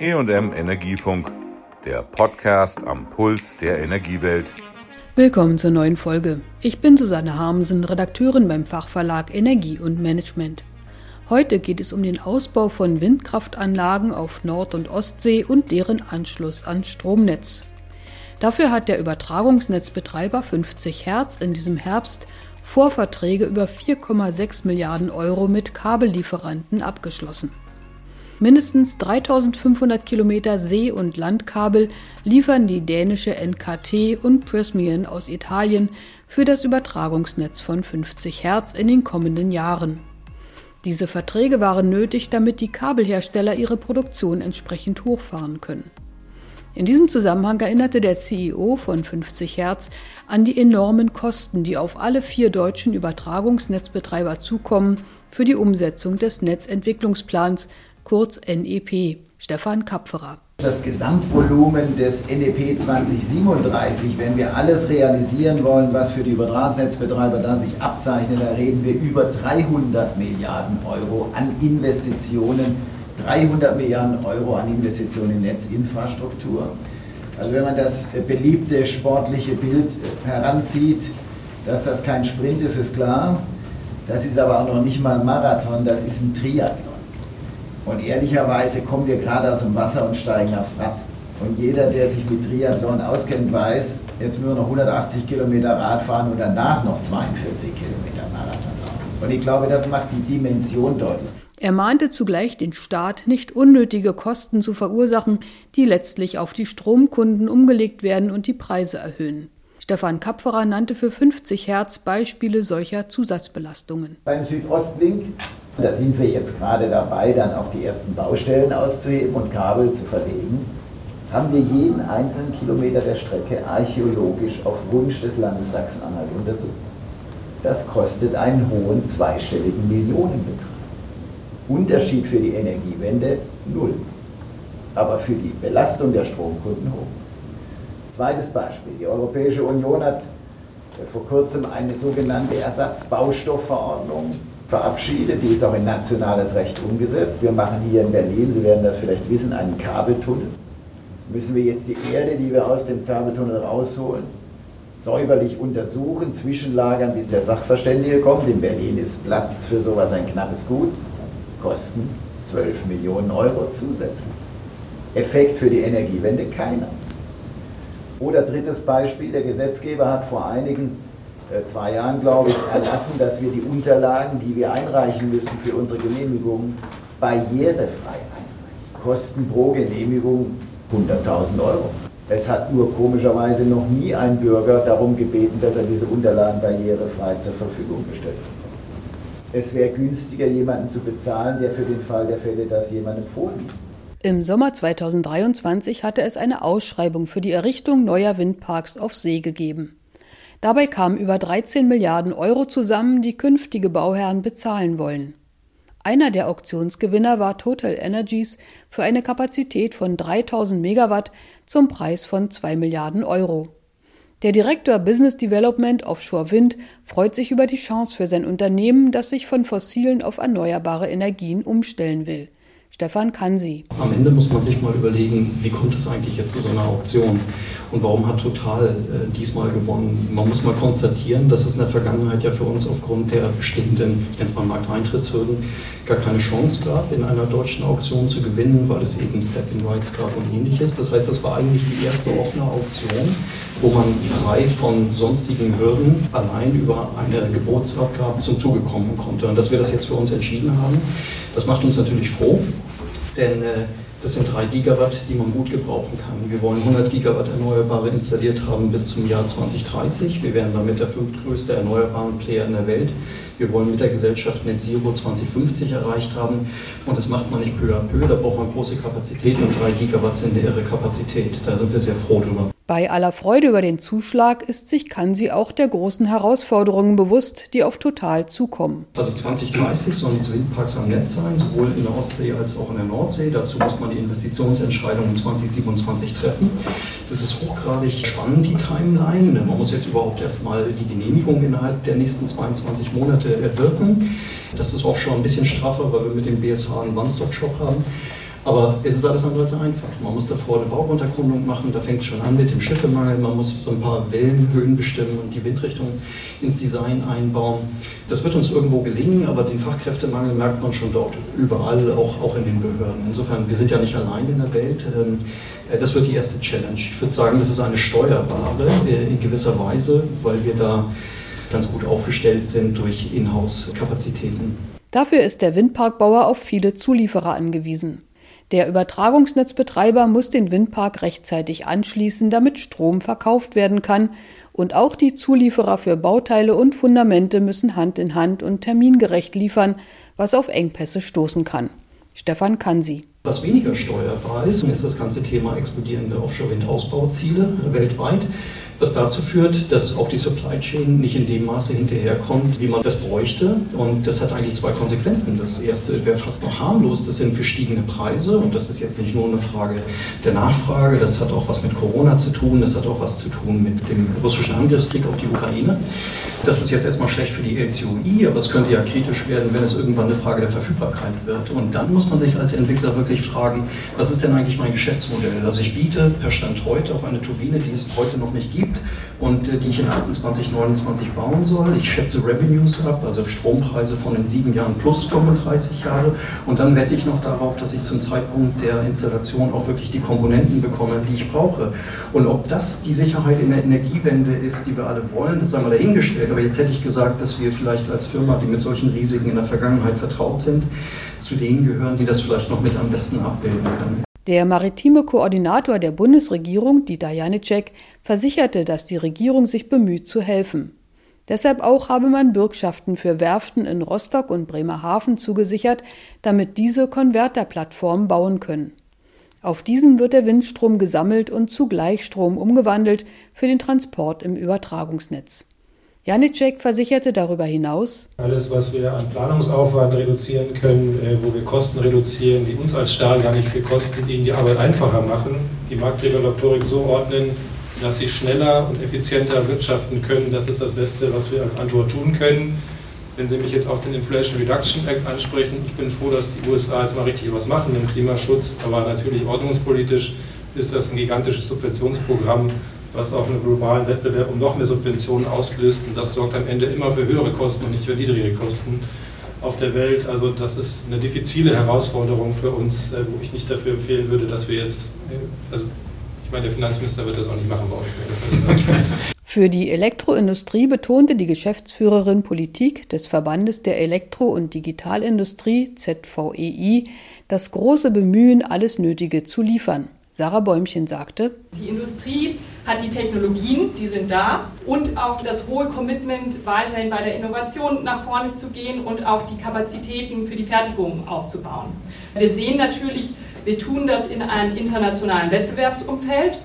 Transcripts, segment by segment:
EM Energiefunk, der Podcast am Puls der Energiewelt. Willkommen zur neuen Folge. Ich bin Susanne Harmsen, Redakteurin beim Fachverlag Energie und Management. Heute geht es um den Ausbau von Windkraftanlagen auf Nord- und Ostsee und deren Anschluss an Stromnetz. Dafür hat der Übertragungsnetzbetreiber 50 Hertz in diesem Herbst Vorverträge über 4,6 Milliarden Euro mit Kabellieferanten abgeschlossen. Mindestens 3500 Kilometer See- und Landkabel liefern die dänische NKT und Prysmian aus Italien für das Übertragungsnetz von 50 Hertz in den kommenden Jahren. Diese Verträge waren nötig, damit die Kabelhersteller ihre Produktion entsprechend hochfahren können. In diesem Zusammenhang erinnerte der CEO von 50 Hertz an die enormen Kosten, die auf alle vier deutschen Übertragungsnetzbetreiber zukommen für die Umsetzung des Netzentwicklungsplans kurz NEP, Stefan Kapferer. Das Gesamtvolumen des NEP 2037, wenn wir alles realisieren wollen, was für die Übertragungsnetzbetreiber da sich abzeichnet, da reden wir über 300 Milliarden Euro an Investitionen, 300 Milliarden Euro an Investitionen in Netzinfrastruktur. Also wenn man das beliebte sportliche Bild heranzieht, dass das kein Sprint ist, ist klar. Das ist aber auch noch nicht mal ein Marathon, das ist ein Triathlon. Und ehrlicherweise kommen wir gerade aus dem Wasser und steigen aufs Rad. Und jeder, der sich mit Triathlon auskennt, weiß, jetzt nur noch 180 Kilometer Rad fahren und danach noch 42 Kilometer Marathon laufen. Und ich glaube, das macht die Dimension deutlich. Er mahnte zugleich den Staat, nicht unnötige Kosten zu verursachen, die letztlich auf die Stromkunden umgelegt werden und die Preise erhöhen. Stefan Kapferer nannte für 50 Hertz Beispiele solcher Zusatzbelastungen. Beim Südostlink da sind wir jetzt gerade dabei, dann auch die ersten Baustellen auszuheben und Kabel zu verlegen. Haben wir jeden einzelnen Kilometer der Strecke archäologisch auf Wunsch des Landes Sachsen-Anhalt untersucht. Das kostet einen hohen zweistelligen Millionenbetrag. Unterschied für die Energiewende null, aber für die Belastung der Stromkunden hoch. Zweites Beispiel. Die Europäische Union hat vor kurzem eine sogenannte Ersatzbaustoffverordnung verabschiedet. Die ist auch in nationales Recht umgesetzt. Wir machen hier in Berlin, Sie werden das vielleicht wissen, einen Kabeltunnel. Müssen wir jetzt die Erde, die wir aus dem Kabeltunnel rausholen, säuberlich untersuchen, zwischenlagern, bis der Sachverständige kommt. In Berlin ist Platz für sowas ein knappes Gut. Kosten 12 Millionen Euro zusätzlich. Effekt für die Energiewende keiner. Oder drittes Beispiel, der Gesetzgeber hat vor einigen äh, zwei Jahren, glaube ich, erlassen, dass wir die Unterlagen, die wir einreichen müssen für unsere Genehmigung, barrierefrei einreichen. Kosten pro Genehmigung 100.000 Euro. Es hat nur komischerweise noch nie ein Bürger darum gebeten, dass er diese Unterlagen barrierefrei zur Verfügung gestellt bekommt. Es wäre günstiger, jemanden zu bezahlen, der für den Fall der Fälle das jemandem vorliest. Im Sommer 2023 hatte es eine Ausschreibung für die Errichtung neuer Windparks auf See gegeben. Dabei kamen über 13 Milliarden Euro zusammen, die künftige Bauherren bezahlen wollen. Einer der Auktionsgewinner war Total Energies für eine Kapazität von 3000 Megawatt zum Preis von 2 Milliarden Euro. Der Direktor Business Development Offshore Wind freut sich über die Chance für sein Unternehmen, das sich von fossilen auf erneuerbare Energien umstellen will. Stefan Kansi. Am Ende muss man sich mal überlegen, wie kommt es eigentlich jetzt zu so einer Auktion und warum hat Total äh, diesmal gewonnen? Man muss mal konstatieren, dass es in der Vergangenheit ja für uns aufgrund der bestehenden Markteintrittshürden gar keine Chance gab, in einer deutschen Auktion zu gewinnen, weil es eben Step-in-Rights gab und ähnliches. Das heißt, das war eigentlich die erste offene Auktion, wo man frei von sonstigen Hürden allein über eine Gebotsabgabe zum Zuge kommen konnte. Und dass wir das jetzt für uns entschieden haben, das macht uns natürlich froh, denn äh, das sind drei Gigawatt, die man gut gebrauchen kann. Wir wollen 100 Gigawatt Erneuerbare installiert haben bis zum Jahr 2030. Wir werden damit der fünftgrößte erneuerbaren Player in der Welt. Wir wollen mit der Gesellschaft Net Zero 2050 erreicht haben. Und das macht man nicht peu à peu. Da braucht man große Kapazitäten und drei Gigawatt sind eine irre Kapazität. Da sind wir sehr froh drüber. Bei aller Freude über den Zuschlag ist sich Kansi auch der großen Herausforderungen bewusst, die auf Total zukommen. Also 2030 sollen die Windparks am Netz sein, sowohl in der Ostsee als auch in der Nordsee. Dazu muss man die Investitionsentscheidungen 2027 treffen. Das ist hochgradig spannend, die Timeline. Man muss jetzt überhaupt erstmal die Genehmigung innerhalb der nächsten 22 Monate erwirken. Das ist auch schon ein bisschen straffer, weil wir mit dem BSH einen One-Stop-Shop haben. Aber es ist alles andere als einfach. Man muss davor eine Bauuntergrundung machen, da fängt es schon an mit dem Schiffemangel, man muss so ein paar Wellenhöhen bestimmen und die Windrichtung ins Design einbauen. Das wird uns irgendwo gelingen, aber den Fachkräftemangel merkt man schon dort überall, auch, auch in den Behörden. Insofern, wir sind ja nicht allein in der Welt. Ähm, äh, das wird die erste Challenge. Ich würde sagen, das ist eine steuerbare äh, in gewisser Weise, weil wir da ganz gut aufgestellt sind durch Inhouse-Kapazitäten. Dafür ist der Windparkbauer auf viele Zulieferer angewiesen. Der Übertragungsnetzbetreiber muss den Windpark rechtzeitig anschließen, damit Strom verkauft werden kann, und auch die Zulieferer für Bauteile und Fundamente müssen Hand in Hand und termingerecht liefern, was auf Engpässe stoßen kann. Stefan Kansi. Was weniger steuerbar ist, ist das ganze Thema explodierende Offshore-Windausbauziele weltweit was dazu führt, dass auch die Supply Chain nicht in dem Maße hinterherkommt, wie man das bräuchte. Und das hat eigentlich zwei Konsequenzen. Das erste wäre fast noch harmlos, das sind gestiegene Preise. Und das ist jetzt nicht nur eine Frage der Nachfrage, das hat auch was mit Corona zu tun, das hat auch was zu tun mit dem russischen Angriffskrieg auf die Ukraine. Das ist jetzt erstmal schlecht für die LCOI, aber es könnte ja kritisch werden, wenn es irgendwann eine Frage der Verfügbarkeit wird. Und dann muss man sich als Entwickler wirklich fragen, was ist denn eigentlich mein Geschäftsmodell? Also ich biete per Stand heute auf eine Turbine, die es heute noch nicht gibt, gibt und äh, die ich in 28, 29 bauen soll. Ich schätze Revenues ab, also Strompreise von den sieben Jahren plus 35 Jahre. Und dann wette ich noch darauf, dass ich zum Zeitpunkt der Installation auch wirklich die Komponenten bekomme, die ich brauche. Und ob das die Sicherheit in der Energiewende ist, die wir alle wollen, das sei mal dahingestellt. Aber jetzt hätte ich gesagt, dass wir vielleicht als Firma, die mit solchen Risiken in der Vergangenheit vertraut sind, zu denen gehören, die das vielleicht noch mit am besten abbilden können. Der maritime Koordinator der Bundesregierung, Dieter Janicek, versicherte, dass die Regierung sich bemüht zu helfen. Deshalb auch habe man Bürgschaften für Werften in Rostock und Bremerhaven zugesichert, damit diese Konverterplattformen bauen können. Auf diesen wird der Windstrom gesammelt und zu Gleichstrom umgewandelt für den Transport im Übertragungsnetz. Janicek versicherte darüber hinaus, alles, was wir an Planungsaufwand reduzieren können, äh, wo wir Kosten reduzieren, die uns als Stahl gar nicht viel kosten, die ihnen die Arbeit einfacher machen, die Marktregulatorik so ordnen, dass sie schneller und effizienter wirtschaften können, das ist das Beste, was wir als Antwort tun können. Wenn Sie mich jetzt auf den Inflation Reduction Act ansprechen, ich bin froh, dass die USA jetzt mal richtig was machen im Klimaschutz, aber natürlich ordnungspolitisch ist das ein gigantisches Subventionsprogramm, was auch einen globalen Wettbewerb um noch mehr Subventionen auslöst. Und das sorgt am Ende immer für höhere Kosten und nicht für niedrige Kosten auf der Welt. Also das ist eine diffizile Herausforderung für uns, äh, wo ich nicht dafür empfehlen würde, dass wir jetzt, äh, also ich meine, der Finanzminister wird das auch nicht machen bei uns. Für die Elektroindustrie betonte die Geschäftsführerin Politik des Verbandes der Elektro- und Digitalindustrie ZVEI das große Bemühen, alles Nötige zu liefern. Sarah Bäumchen sagte, die Industrie hat die Technologien, die sind da und auch das hohe Commitment, weiterhin bei der Innovation nach vorne zu gehen und auch die Kapazitäten für die Fertigung aufzubauen. Wir sehen natürlich, wir tun das in einem internationalen Wettbewerbsumfeld.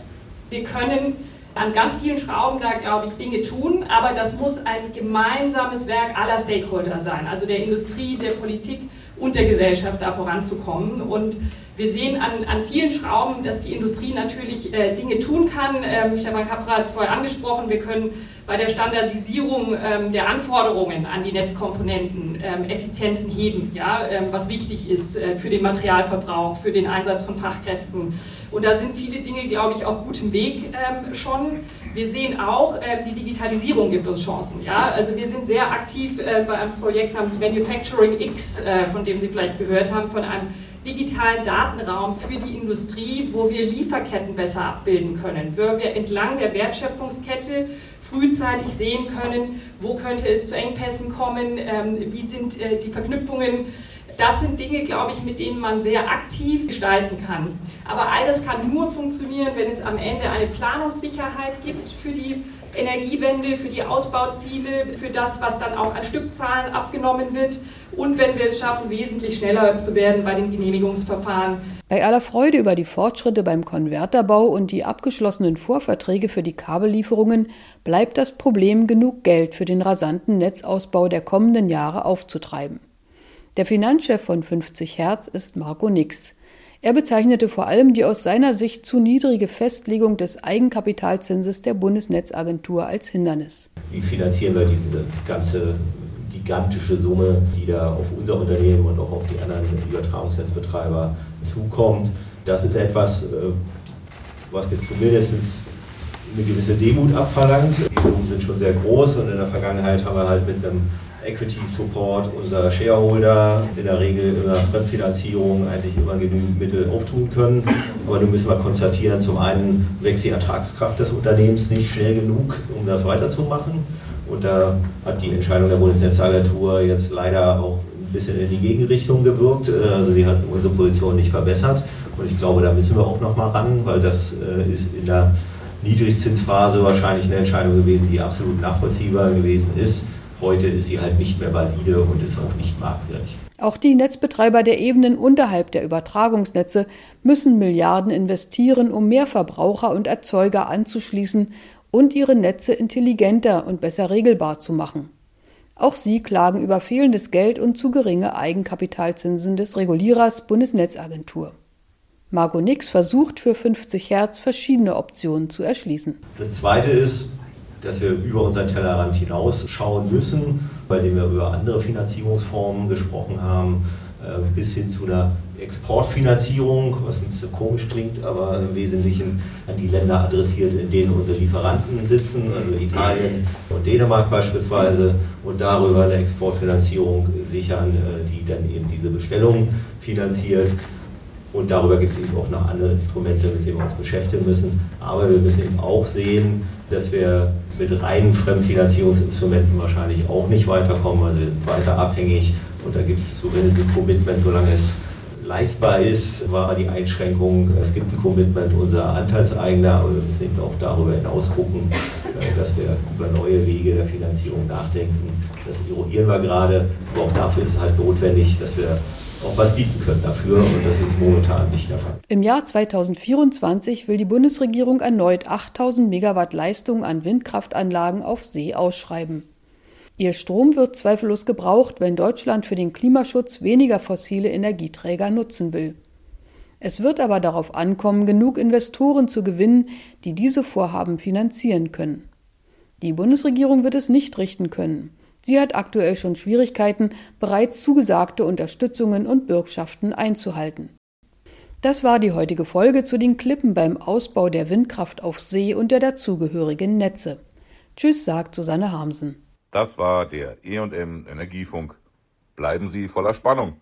Wir können an ganz vielen Schrauben da, glaube ich, Dinge tun, aber das muss ein gemeinsames Werk aller Stakeholder sein, also der Industrie, der Politik und der Gesellschaft da voranzukommen. Und wir sehen an, an vielen Schrauben, dass die Industrie natürlich äh, Dinge tun kann. Ähm, Stefan Kapra hat es vorher angesprochen, wir können bei der Standardisierung ähm, der Anforderungen an die Netzkomponenten ähm, Effizienzen heben, ja, ähm, was wichtig ist äh, für den Materialverbrauch, für den Einsatz von Fachkräften. Und da sind viele Dinge, glaube ich, auf gutem Weg ähm, schon. Wir sehen auch, äh, die Digitalisierung gibt uns Chancen. Ja? Also wir sind sehr aktiv äh, bei einem Projekt namens Manufacturing X, äh, von dem Sie vielleicht gehört haben, von einem digitalen Datenraum für die Industrie, wo wir Lieferketten besser abbilden können, wo wir entlang der Wertschöpfungskette frühzeitig sehen können, wo könnte es zu Engpässen kommen, ähm, wie sind äh, die Verknüpfungen. Das sind Dinge, glaube ich, mit denen man sehr aktiv gestalten kann. Aber all das kann nur funktionieren, wenn es am Ende eine Planungssicherheit gibt für die Energiewende, für die Ausbauziele, für das, was dann auch an Stückzahlen abgenommen wird und wenn wir es schaffen, wesentlich schneller zu werden bei den Genehmigungsverfahren. Bei aller Freude über die Fortschritte beim Konverterbau und die abgeschlossenen Vorverträge für die Kabellieferungen bleibt das Problem, genug Geld für den rasanten Netzausbau der kommenden Jahre aufzutreiben. Der Finanzchef von 50 Hertz ist Marco Nix. Er bezeichnete vor allem die aus seiner Sicht zu niedrige Festlegung des Eigenkapitalzinses der Bundesnetzagentur als Hindernis. Wie finanzieren wir diese ganze gigantische Summe, die da auf unser Unternehmen und auch auf die anderen Übertragungsnetzbetreiber zukommt. Das ist etwas, äh, was mir zumindest eine gewisse Demut abverlangt. Die Summen sind schon sehr groß und in der Vergangenheit haben wir halt mit einem Equity Support unser Shareholder in der Regel in der Fremdfinanzierung eigentlich immer genügend Mittel auftun können. Aber nun müssen wir konstatieren, zum einen wächst die Ertragskraft des Unternehmens nicht schnell genug, um das weiterzumachen. Und da hat die Entscheidung der Bundesnetzagentur jetzt leider auch ein bisschen in die Gegenrichtung gewirkt. Also die hat unsere Position nicht verbessert. Und ich glaube, da müssen wir auch noch mal ran, weil das äh, ist in der Niedrigzinsphase wahrscheinlich eine Entscheidung gewesen, die absolut nachvollziehbar gewesen ist. Heute ist sie halt nicht mehr valide und ist auch nicht marktgerecht. Auch die Netzbetreiber der Ebenen unterhalb der Übertragungsnetze müssen Milliarden investieren, um mehr Verbraucher und Erzeuger anzuschließen und ihre Netze intelligenter und besser regelbar zu machen. Auch sie klagen über fehlendes Geld und zu geringe Eigenkapitalzinsen des Regulierers Bundesnetzagentur. Margot Nix versucht für 50 Hertz verschiedene Optionen zu erschließen. Das zweite ist, dass wir über unseren Tellerrand hinausschauen müssen, bei dem wir über andere Finanzierungsformen gesprochen haben, äh, bis hin zu einer Exportfinanzierung, was ein bisschen komisch klingt, aber im Wesentlichen an die Länder adressiert, in denen unsere Lieferanten sitzen, also Italien und Dänemark beispielsweise, und darüber eine Exportfinanzierung sichern, äh, die dann eben diese Bestellung finanziert. Und darüber gibt es eben auch noch andere Instrumente, mit denen wir uns beschäftigen müssen. Aber wir müssen eben auch sehen, dass wir mit reinen Fremdfinanzierungsinstrumenten wahrscheinlich auch nicht weiterkommen. Also wir sind weiter abhängig und da gibt es zumindest ein Commitment, solange es leistbar ist, war die Einschränkung. Es gibt ein Commitment unserer Anteilseigner, aber wir müssen eben auch darüber hinaus gucken, äh, dass wir über neue Wege der Finanzierung nachdenken. Das eruieren wir gerade, aber auch dafür ist es halt notwendig, dass wir auch was bieten können dafür und das ist momentan nicht der Fall. Im Jahr 2024 will die Bundesregierung erneut 8000 Megawatt Leistung an Windkraftanlagen auf See ausschreiben. Ihr Strom wird zweifellos gebraucht, wenn Deutschland für den Klimaschutz weniger fossile Energieträger nutzen will. Es wird aber darauf ankommen, genug Investoren zu gewinnen, die diese Vorhaben finanzieren können. Die Bundesregierung wird es nicht richten können. Sie hat aktuell schon Schwierigkeiten, bereits zugesagte Unterstützungen und Bürgschaften einzuhalten. Das war die heutige Folge zu den Klippen beim Ausbau der Windkraft auf See und der dazugehörigen Netze. Tschüss, sagt Susanne Harmsen. Das war der EM Energiefunk. Bleiben Sie voller Spannung.